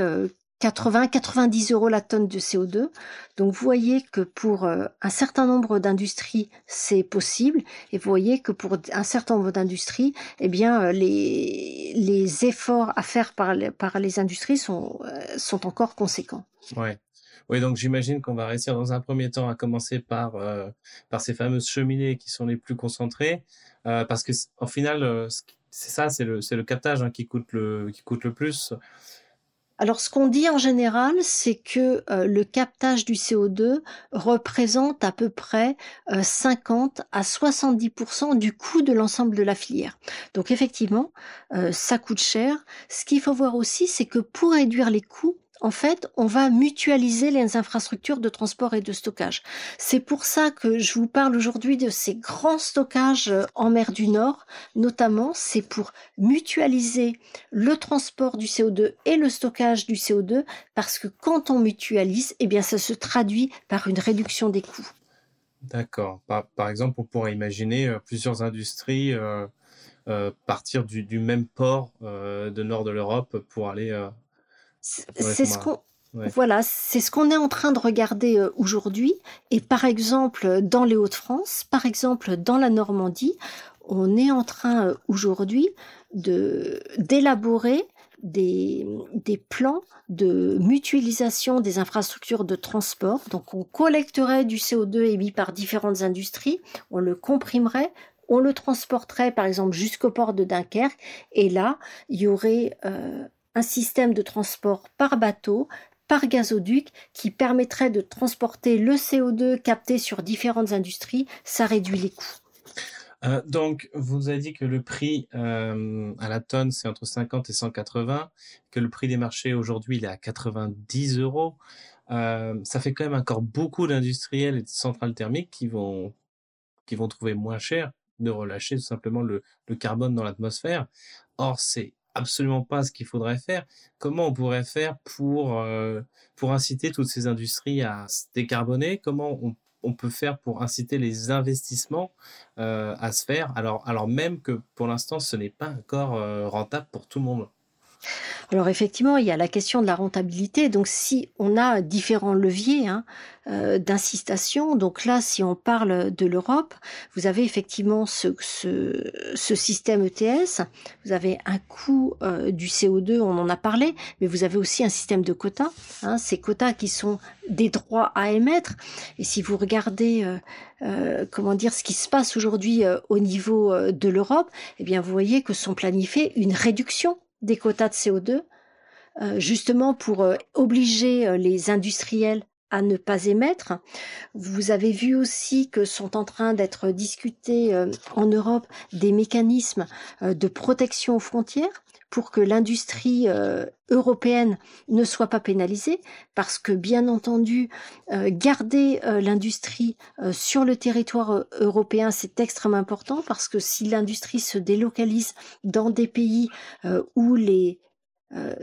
S6: 80-90 euros la tonne de CO2. Donc vous voyez que pour un certain nombre d'industries, c'est possible. Et vous voyez que pour un certain nombre d'industries, eh bien, les, les efforts à faire par les, par les industries sont, sont encore conséquents.
S5: Ouais. Oui, donc j'imagine qu'on va réussir dans un premier temps à commencer par, euh, par ces fameuses cheminées qui sont les plus concentrées, euh, parce que en final, euh, c'est ça, c'est le, captage hein, qui, coûte le, qui coûte le plus.
S6: Alors, ce qu'on dit en général, c'est que le captage du CO2 représente à peu près euh, 50 à 70% du coût de l'ensemble de la filière. Donc, effectivement, ça coûte cher. Ce qu'il faut voir aussi, c'est que pour réduire les coûts, en fait, on va mutualiser les infrastructures de transport et de stockage. C'est pour ça que je vous parle aujourd'hui de ces grands stockages euh, en mer du Nord, notamment, c'est pour mutualiser le transport du CO2 et le stockage du CO2, parce que quand on mutualise, eh bien, ça se traduit par une réduction des coûts.
S5: D'accord. Par, exemple, on pourrait imaginer euh, plusieurs industries euh, partir du, du, même port de nord de l'Europe pour aller
S6: c'est ce qu'on ouais. voilà, c'est ce qu'on est en train de regarder euh, aujourd'hui. Et par exemple, dans les Hauts-de-France, par exemple, dans la Normandie, on est en train euh, aujourd'hui de d'élaborer des, des plans de mutualisation des infrastructures de transport. Donc on collecterait du CO2 émis par différentes industries, on le comprimerait, on le transporterait par exemple jusqu'au port de Dunkerque, et là, il y aurait euh, un système de transport par bateau, par gazoduc, qui permettrait de transporter le CO2 capté sur différentes industries. Ça réduit les coûts.
S5: Euh, donc, vous avez dit que le prix euh, à la tonne, c'est entre 50 et 180, que le prix des marchés aujourd'hui, il est à 90 euros. Euh, ça fait quand même encore beaucoup d'industriels et de centrales thermiques qui vont, qui vont trouver moins cher de relâcher tout simplement le, le carbone dans l'atmosphère. Or, c'est absolument pas ce qu'il faudrait faire. Comment on pourrait faire pour, euh, inciter toutes ces industries à se décarboner? Comment on, on peut faire pour inciter les investissements euh, à se faire? Alors, alors même que pour l'instant, ce n'est pas encore euh, rentable pour tout le monde
S6: alors effectivement, il y a la question de la rentabilité. Donc si on a différents leviers hein, euh, d'incitation, donc là, si on parle de l'Europe, vous avez effectivement ce, système ETS, vous avez un coût euh, du CO2, on en a parlé, mais vous avez aussi un système de quotas, hein, ces quotas qui sont des droits à émettre. Et si vous regardez, euh, comment dire, ce qui se passe aujourd'hui au niveau de l'Europe, eh bien, vous voyez que sont planifiées une réduction des quotas de CO2, euh, justement pour euh, obliger euh, les industriels à ne pas émettre. Vous avez vu aussi que sont en train d'être discutés en Europe des mécanismes de protection aux frontières pour que l'industrie euh, européenne ne soit pas pénalisée, parce que bien entendu, garder l'industrie sur le territoire européen, c'est extrêmement important, parce que si l'industrie se délocalise dans des pays où les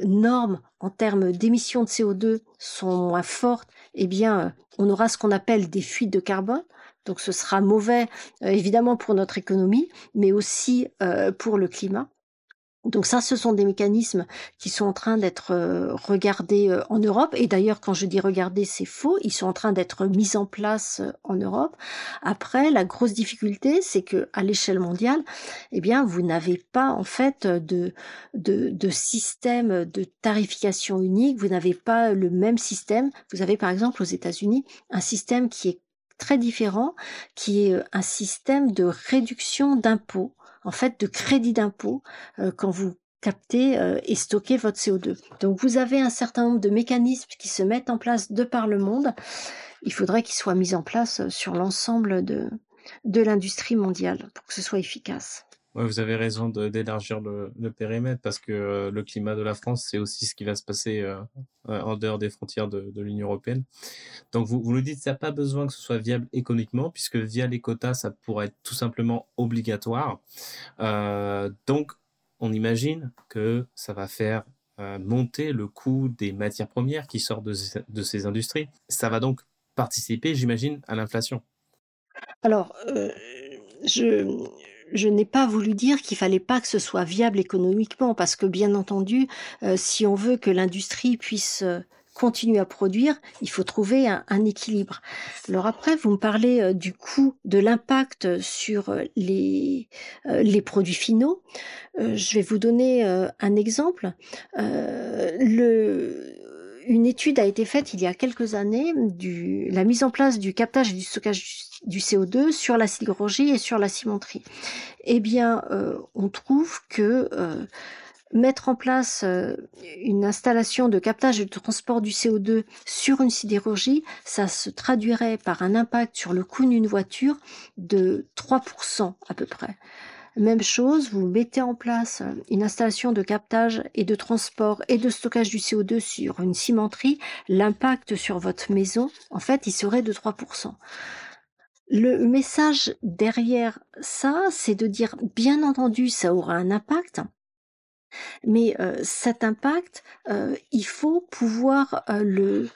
S6: normes en termes d'émissions de CO2 sont moins fortes, eh bien, on aura ce qu'on appelle des fuites de carbone. Donc ce sera mauvais évidemment pour notre économie, mais aussi pour le climat. Donc ça, ce sont des mécanismes qui sont en train d'être euh, regardés euh, en Europe. Et d'ailleurs, quand je dis regarder, c'est faux. Ils sont en train d'être mis en place euh, en Europe. Après, la grosse difficulté, c'est que à l'échelle mondiale, eh bien, vous n'avez pas en fait de, de, de système de tarification unique. Vous n'avez pas le même système. Vous avez par exemple aux États-Unis un système qui est très différent, qui est un système de réduction d'impôts en fait de crédit d'impôt euh, quand vous captez euh, et stockez votre CO2. Donc vous avez un certain nombre de mécanismes qui se mettent en place de par le monde. Il faudrait qu'ils soient mis en place euh, sur l'ensemble de, de l'industrie mondiale pour que ce soit efficace.
S5: Ouais, vous avez raison d'élargir le, le, périmètre parce que euh, le climat de la France, c'est aussi ce qui va se passer euh, euh, en dehors des frontières de, de l'Union européenne. Donc vous, vous nous dites, ça n'a pas besoin que ce soit viable économiquement, puisque via les quotas, ça pourrait être tout simplement obligatoire. donc on imagine que ça va faire monter le coût des matières premières qui sortent de, de ces industries. Ça va donc participer, j'imagine, à l'inflation.
S6: Alors, je je n'ai pas voulu dire qu'il fallait pas que ce soit viable économiquement, parce que bien entendu, euh, si on veut que l'industrie puisse euh, continuer à produire, il faut trouver un, équilibre. Alors après, vous me parlez euh, du coût, de l'impact sur les, les produits finaux. je vais vous donner un exemple. le, une étude a été faite il y a quelques années du la mise en place du captage et du stockage du CO2 sur la sidérurgie et sur la cimenterie. Eh bien, euh, on trouve que euh, mettre en place euh, une installation de captage et de transport du CO2 sur une sidérurgie, ça se traduirait par un impact sur le coût d'une voiture de 3% à peu près. Même chose, vous mettez en place une installation de captage et de transport et de stockage du CO2 sur une cimenterie, l'impact sur votre maison, en fait, il serait de 3%. Le message derrière ça, c'est de dire, bien entendu, ça aura un impact, mais euh, cet impact, euh, il faut pouvoir euh, le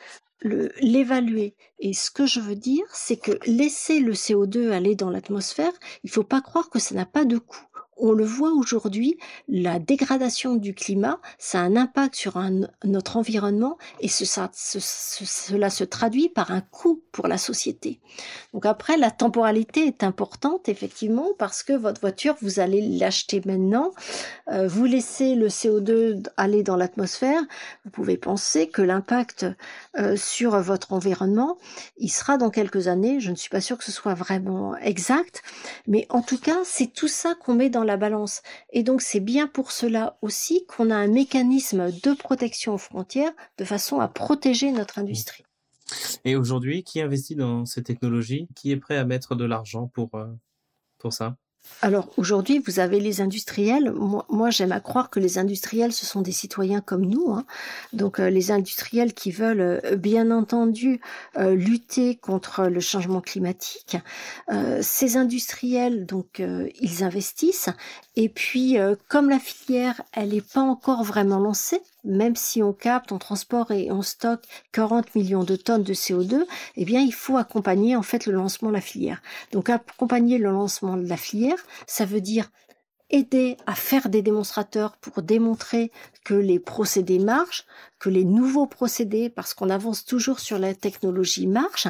S6: l'évaluer. Et ce que je veux dire, c'est que laisser le CO2 aller dans l'atmosphère, il faut pas croire que ça n'a pas de coût on le voit aujourd'hui, la dégradation du climat, ça a un impact sur notre environnement et cela se traduit par un coût pour la société. Donc après, la temporalité est importante, effectivement, parce que votre voiture, vous allez l'acheter maintenant, euh, vous laissez le CO2 aller dans l'atmosphère, vous pouvez penser que l'impact euh, sur votre environnement, il sera dans quelques années, je ne suis pas sûre que ce soit vraiment exact, mais en tout cas, c'est tout ça qu'on met dans la balance. Et donc c'est bien pour cela aussi qu'on a un mécanisme de protection aux frontières de façon à protéger notre industrie.
S5: Et aujourd'hui, qui investit dans ces technologies? Qui est prêt à mettre de l'argent pour, euh, pour ça?
S6: Alors aujourd'hui, vous avez les industriels. Moi, j'aime à croire que les industriels, ce sont des citoyens comme nous. Hein. Donc euh, les industriels qui veulent euh, bien entendu euh, lutter contre le changement climatique. ces industriels, donc ils investissent. Et puis, comme la filière, elle n'est pas encore vraiment lancée, même si on capte, on transporte et on stocke 40 millions de tonnes de CO2, eh bien, il faut accompagner en fait le lancement de la filière. Donc, accompagner le lancement de la filière, ça veut dire aider à faire des démonstrateurs pour démontrer que les procédés marchent, que les nouveaux procédés, parce qu'on avance toujours sur la technologie, marchent,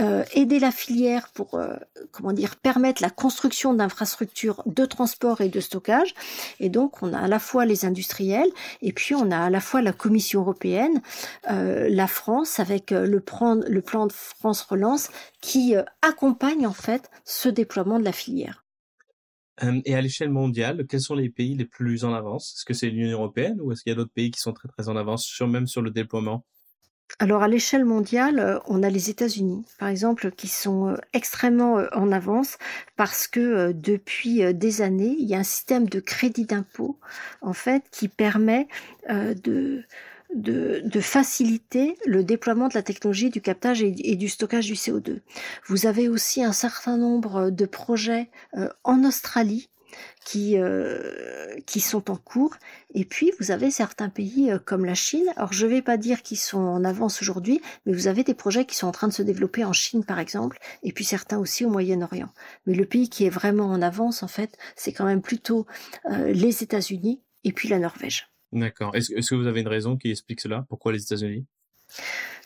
S6: euh, aider la filière pour euh, comment dire permettre la construction d'infrastructures de transport et de stockage. Et donc on a à la fois les industriels et puis on a à la fois la Commission européenne, euh, la France avec le plan, le plan de France Relance qui accompagne en fait ce déploiement de la filière.
S5: Et à l'échelle mondiale, quels sont les pays les plus en avance? Est-ce que c'est l'Union européenne ou est-ce qu'il y a d'autres pays qui sont très très en avance, même sur le déploiement?
S6: Alors à l'échelle mondiale, euh, on a les États-Unis, par exemple, qui sont euh, extrêmement euh, en avance parce que depuis des années, il y a un système de crédit d'impôt en fait qui permet de, de, faciliter le déploiement de la technologie du captage et, du stockage du CO2. Vous avez aussi un certain nombre de projets en Australie qui, euh, qui sont en cours. Et puis, vous avez certains pays euh, comme la Chine. Alors, je ne vais pas dire qu'ils sont en avance aujourd'hui, mais vous avez des projets qui sont en train de se développer en Chine, par exemple, et puis certains aussi au Moyen-Orient. Mais le pays qui est vraiment en avance, en fait, c'est quand même plutôt euh, les États-Unis et puis la Norvège.
S5: D'accord. Est-ce que vous avez une raison qui explique cela? Pourquoi les États-Unis?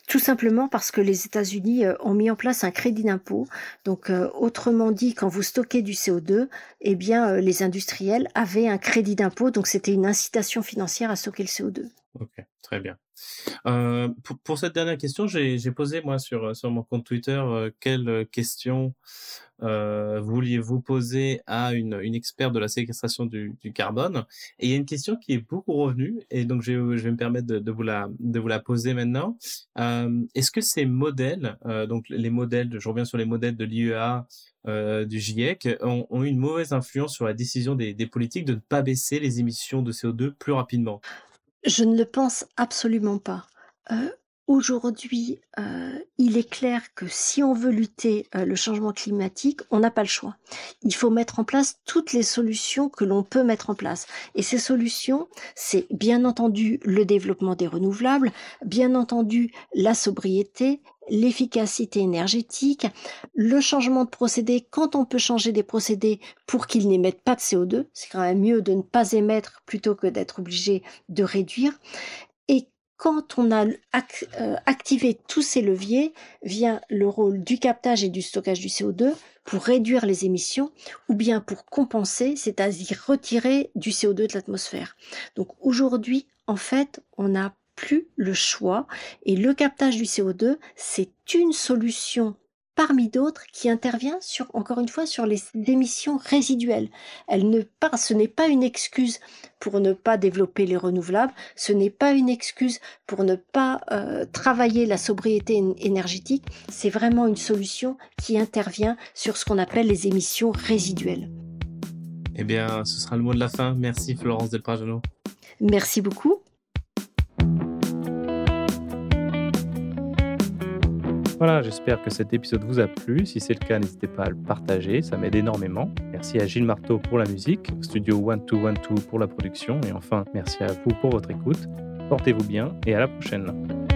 S6: Tout simplement parce que les États-Unis euh, ont mis en place un crédit d'impôt. Donc, euh, autrement dit, quand vous stockez du CO2, eh bien, euh, les industriels avaient un crédit d'impôt. Donc, c'était une incitation financière à stocker le CO2.
S5: Ok, très bien. pour, cette dernière question, j'ai posé moi sur, sur mon compte Twitter quelle question euh, vouliez-vous poser à une, une experte de la séquestration du, du, carbone? Et il y a une question qui est beaucoup revenue, et donc je, je vais me permettre de, vous, la, de vous la poser maintenant. Euh, Est-ce que ces modèles, euh, donc les modèles, je reviens sur les modèles de l'IEA, euh, du GIEC, ont, ont, une mauvaise influence sur la décision des, des politiques de ne pas baisser les émissions de CO2 plus rapidement?
S6: Je ne le pense absolument pas. Euh, Aujourd'hui, euh, il est clair que si on veut lutter euh, le changement climatique, on n'a pas le choix. Il faut mettre en place toutes les solutions que l'on peut mettre en place. Et ces solutions, c'est bien entendu le développement des renouvelables, bien entendu la sobriété, l'efficacité énergétique, le changement de procédé quand on peut changer des procédés pour qu'ils n'émettent pas de CO2. C'est quand même mieux de ne pas émettre plutôt que d'être obligé de réduire. Et quand on a euh, activé tous ces leviers, vient le rôle du captage et du stockage du CO2 pour réduire les émissions ou bien pour compenser, c'est-à-dire retirer du CO2 de l'atmosphère. Donc aujourd'hui, en fait, on n'a plus le choix et le captage du CO2, c'est une solution parmi d'autres qui intervient sur, encore une fois, sur les émissions résiduelles. Elle ne pas, ce n'est pas une excuse pour ne pas développer les renouvelables, ce n'est pas une excuse pour ne pas euh, travailler la sobriété énergétique, c'est vraiment une solution qui intervient sur ce qu'on appelle les émissions résiduelles.
S5: Eh bien, ce sera le mot de la fin. Merci Florence Del
S6: Merci beaucoup.
S5: Voilà, j'espère que cet épisode vous a plu. Si c'est le cas, n'hésitez pas à le partager, ça m'aide énormément. Merci à Gilles Marteau pour la musique, Studio 1212 pour la production, et enfin, merci à vous pour votre écoute. Portez-vous bien et à la prochaine.